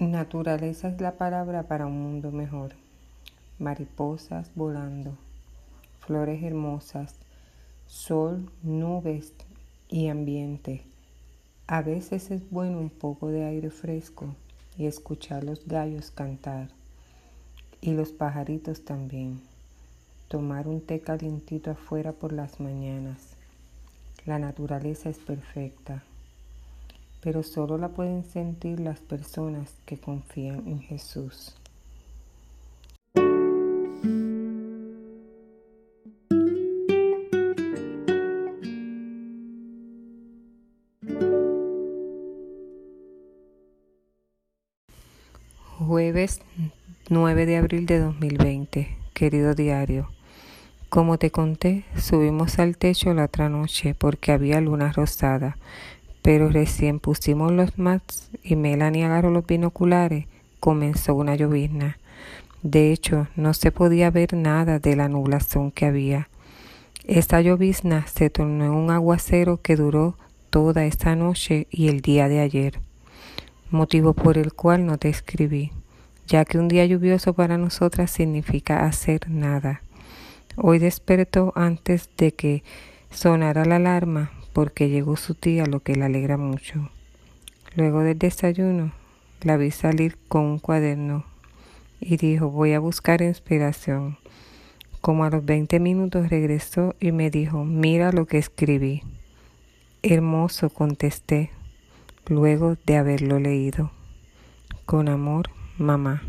Naturaleza es la palabra para un mundo mejor. Mariposas volando, flores hermosas, sol, nubes y ambiente. A veces es bueno un poco de aire fresco y escuchar los gallos cantar y los pajaritos también. Tomar un té calientito afuera por las mañanas. La naturaleza es perfecta pero solo la pueden sentir las personas que confían en Jesús. Jueves 9 de abril de 2020, querido diario. Como te conté, subimos al techo la otra noche porque había luna rosada pero recién pusimos los mats y Melanie agarró los binoculares, comenzó una llovizna. De hecho, no se podía ver nada de la nublación que había. Esta llovizna se tornó en un aguacero que duró toda esta noche y el día de ayer, motivo por el cual no te escribí, ya que un día lluvioso para nosotras significa hacer nada. Hoy despertó antes de que sonara la alarma porque llegó su tía, lo que le alegra mucho. Luego del desayuno, la vi salir con un cuaderno y dijo, voy a buscar inspiración. Como a los 20 minutos regresó y me dijo, mira lo que escribí. Hermoso, contesté, luego de haberlo leído. Con amor, mamá.